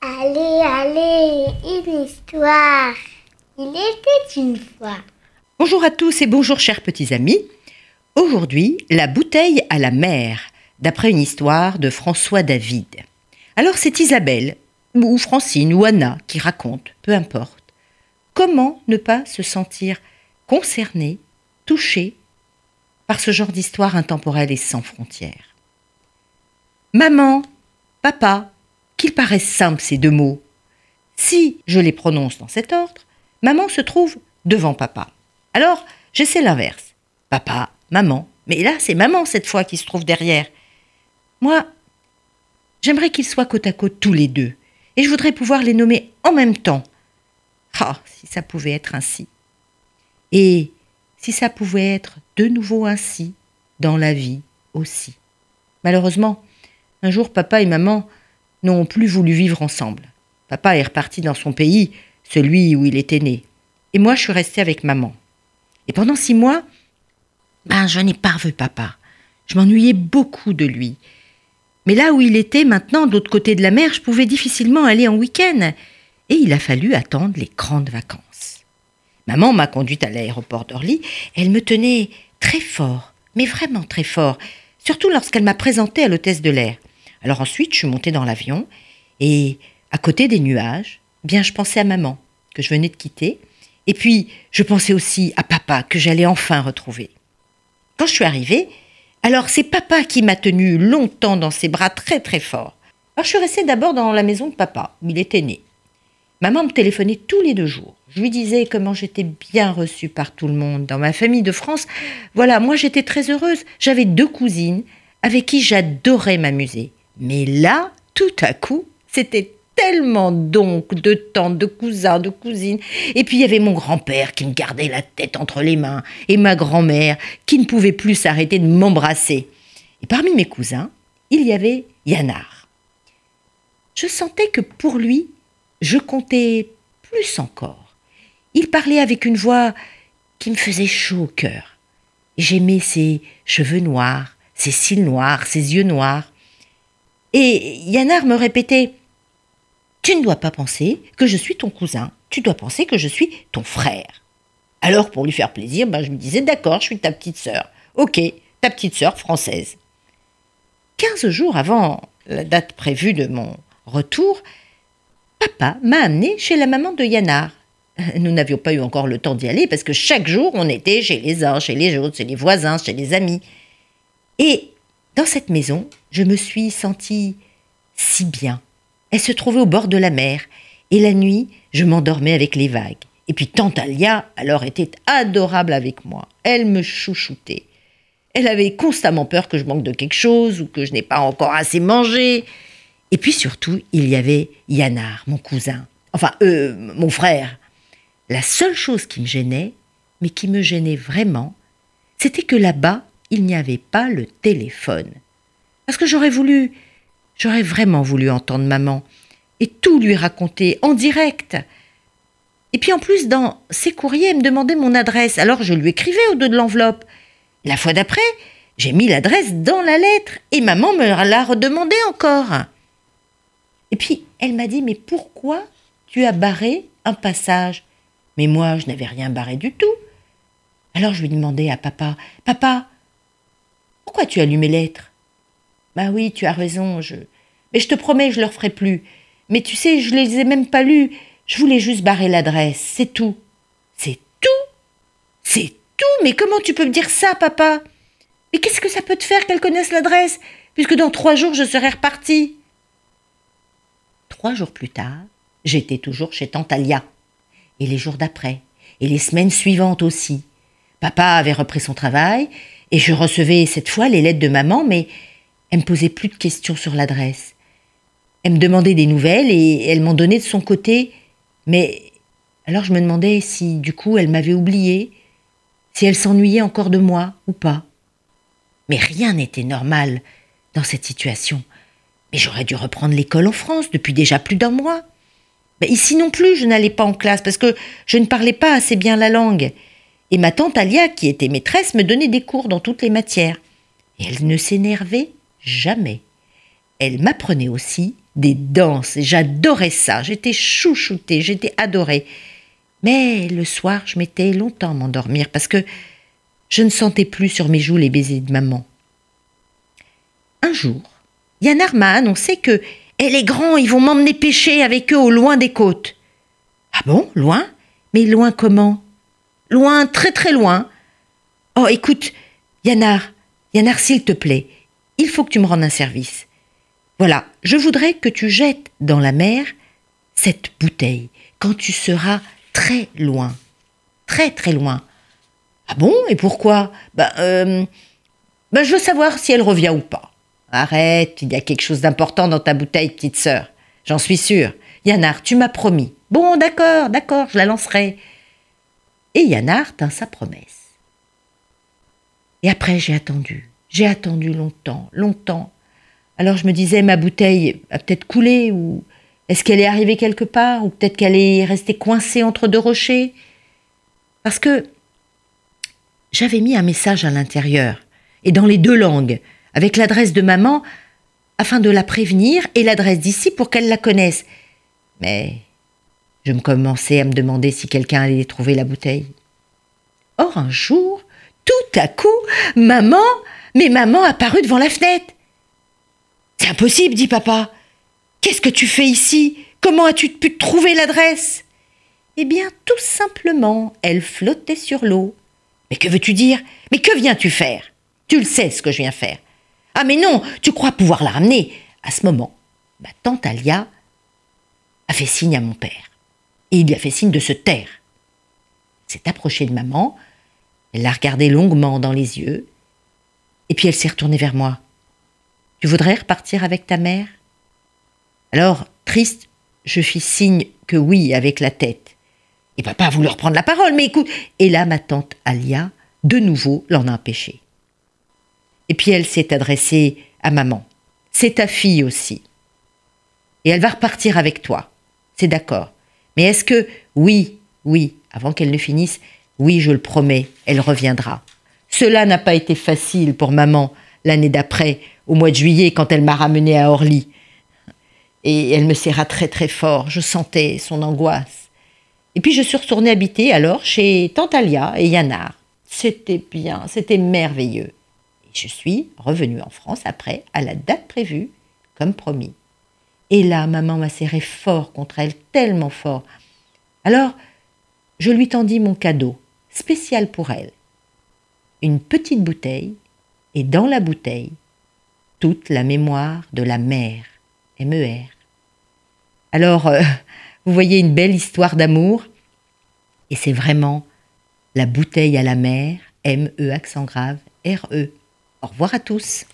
Allez, allez, une histoire. Il était une fois. Bonjour à tous et bonjour chers petits amis. Aujourd'hui, la bouteille à la mer, d'après une histoire de François David. Alors c'est Isabelle, ou Francine, ou Anna qui raconte, peu importe. Comment ne pas se sentir concerné, touché par ce genre d'histoire intemporelle et sans frontières Maman, papa, qu'ils paraissent simples ces deux mots. Si je les prononce dans cet ordre, maman se trouve devant papa. Alors, j'essaie l'inverse. Papa, maman. Mais là, c'est maman cette fois qui se trouve derrière. Moi, j'aimerais qu'ils soient côte à côte tous les deux. Et je voudrais pouvoir les nommer en même temps. Ah, si ça pouvait être ainsi. Et si ça pouvait être de nouveau ainsi dans la vie aussi. Malheureusement, un jour, papa et maman n'ont plus voulu vivre ensemble. Papa est reparti dans son pays, celui où il était né. Et moi, je suis restée avec maman. Et pendant six mois, ben, je n'ai pas revu papa. Je m'ennuyais beaucoup de lui. Mais là où il était, maintenant, de l'autre côté de la mer, je pouvais difficilement aller en week-end. Et il a fallu attendre les grandes vacances. Maman m'a conduite à l'aéroport d'Orly. Elle me tenait très fort, mais vraiment très fort, surtout lorsqu'elle m'a présenté à l'hôtesse de l'air. Alors ensuite, je suis montée dans l'avion et, à côté des nuages, bien, je pensais à maman, que je venais de quitter, et puis je pensais aussi à papa, que j'allais enfin retrouver. Quand je suis arrivée, alors c'est papa qui m'a tenue longtemps dans ses bras très très fort. Alors je suis restée d'abord dans la maison de papa, où il était né. Maman me téléphonait tous les deux jours. Je lui disais comment j'étais bien reçue par tout le monde dans ma famille de France. Voilà, moi j'étais très heureuse. J'avais deux cousines avec qui j'adorais m'amuser. Mais là, tout à coup, c'était tellement donc de tantes, de cousins, de cousines. Et puis il y avait mon grand-père qui me gardait la tête entre les mains, et ma grand-mère qui ne pouvait plus s'arrêter de m'embrasser. Et parmi mes cousins, il y avait Yannar. Je sentais que pour lui, je comptais plus encore. Il parlait avec une voix qui me faisait chaud au cœur. J'aimais ses cheveux noirs, ses cils noirs, ses yeux noirs. Et Yannar me répétait Tu ne dois pas penser que je suis ton cousin, tu dois penser que je suis ton frère. Alors, pour lui faire plaisir, ben, je me disais D'accord, je suis ta petite sœur. Ok, ta petite sœur française. Quinze jours avant la date prévue de mon retour, papa m'a amené chez la maman de Yannar. Nous n'avions pas eu encore le temps d'y aller parce que chaque jour on était chez les uns, chez les autres, chez les voisins, chez les amis. Et dans cette maison, je me suis sentie si bien. Elle se trouvait au bord de la mer, et la nuit, je m'endormais avec les vagues. Et puis tante Alia, alors, était adorable avec moi. Elle me chouchoutait. Elle avait constamment peur que je manque de quelque chose ou que je n'ai pas encore assez mangé. Et puis surtout, il y avait Yanar, mon cousin. Enfin, euh, mon frère. La seule chose qui me gênait, mais qui me gênait vraiment, c'était que là-bas, il n'y avait pas le téléphone. Parce que j'aurais voulu, j'aurais vraiment voulu entendre maman et tout lui raconter en direct. Et puis en plus, dans ses courriers, elle me demandait mon adresse, alors je lui écrivais au dos de l'enveloppe. La fois d'après, j'ai mis l'adresse dans la lettre et maman me l'a redemandé encore. Et puis elle m'a dit Mais pourquoi tu as barré un passage? Mais moi, je n'avais rien barré du tout. Alors je lui demandais à papa Papa, pourquoi tu as lu mes lettres Bah oui, tu as raison, je. Mais je te promets, je ne le ferai plus. Mais tu sais, je les ai même pas lues. Je voulais juste barrer l'adresse, c'est tout. C'est tout? C'est tout? Mais comment tu peux me dire ça, papa? Mais qu'est-ce que ça peut te faire qu'elle connaisse l'adresse, puisque dans trois jours je serai repartie Trois jours plus tard, j'étais toujours chez Tante Alia. Et les jours d'après, et les semaines suivantes aussi. Papa avait repris son travail, et je recevais cette fois les lettres de maman, mais elle me posait plus de questions sur l'adresse. Elle me demandait des nouvelles et elle m'en donnait de son côté, mais alors je me demandais si du coup elle m'avait oublié, si elle s'ennuyait encore de moi ou pas. Mais rien n'était normal dans cette situation. J'aurais dû reprendre l'école en France depuis déjà plus d'un mois. Ici non plus, je n'allais pas en classe parce que je ne parlais pas assez bien la langue. Et ma tante Alia, qui était maîtresse, me donnait des cours dans toutes les matières. Et elle ne s'énervait jamais. Elle m'apprenait aussi des danses. J'adorais ça. J'étais chouchoutée, j'étais adorée. Mais le soir, je mettais longtemps à m'endormir parce que je ne sentais plus sur mes joues les baisers de maman. Un jour, Yannar m'a annoncé que et les grands, ils vont m'emmener pêcher avec eux au loin des côtes. Ah bon, loin? Mais loin comment? Loin, très très loin. Oh, écoute, Yannar, Yannar, s'il te plaît, il faut que tu me rendes un service. Voilà, je voudrais que tu jettes dans la mer cette bouteille quand tu seras très loin. Très très loin. Ah bon? Et pourquoi? Ben, euh, ben, je veux savoir si elle revient ou pas. Arrête, il y a quelque chose d'important dans ta bouteille, petite sœur. J'en suis sûre. Yannar, tu m'as promis. Bon, d'accord, d'accord, je la lancerai. Et Yannar tint sa promesse. Et après, j'ai attendu. J'ai attendu longtemps, longtemps. Alors je me disais, ma bouteille a peut-être coulé, ou est-ce qu'elle est arrivée quelque part, ou peut-être qu'elle est restée coincée entre deux rochers? Parce que j'avais mis un message à l'intérieur, et dans les deux langues, avec l'adresse de maman, afin de la prévenir, et l'adresse d'ici pour qu'elle la connaisse. Mais je me commençais à me demander si quelqu'un allait trouver la bouteille. Or, un jour, tout à coup, maman, mais maman apparut devant la fenêtre. C'est impossible, dit papa. Qu'est-ce que tu fais ici? Comment as-tu pu trouver l'adresse? Eh bien, tout simplement, elle flottait sur l'eau. Mais que veux-tu dire? Mais que viens-tu faire? Tu le sais ce que je viens faire. Ah mais non, tu crois pouvoir la ramener À ce moment, ma tante Alia a fait signe à mon père. Et il lui a fait signe de se taire. Elle s'est approchée de maman, elle l'a regardée longuement dans les yeux, et puis elle s'est retournée vers moi. Tu voudrais repartir avec ta mère? Alors, triste, je fis signe que oui avec la tête. Et papa a voulu reprendre la parole, mais écoute. Et là, ma tante Alia, de nouveau, l'en a empêché. Et puis elle s'est adressée à maman. C'est ta fille aussi. Et elle va repartir avec toi. C'est d'accord. Mais est-ce que, oui, oui, avant qu'elle ne finisse, oui, je le promets, elle reviendra. Cela n'a pas été facile pour maman l'année d'après, au mois de juillet, quand elle m'a ramenée à Orly. Et elle me serra très très fort, je sentais son angoisse. Et puis je suis retournée habiter alors chez Tante Alia et Yannar. C'était bien, c'était merveilleux. Je suis revenue en France après, à la date prévue, comme promis. Et là, maman m'a serré fort contre elle, tellement fort. Alors, je lui tendis mon cadeau, spécial pour elle. Une petite bouteille, et dans la bouteille, toute la mémoire de la mère, MER. Alors, euh, vous voyez une belle histoire d'amour, et c'est vraiment la bouteille à la mer, M-E accent grave, R-E. Au revoir à tous.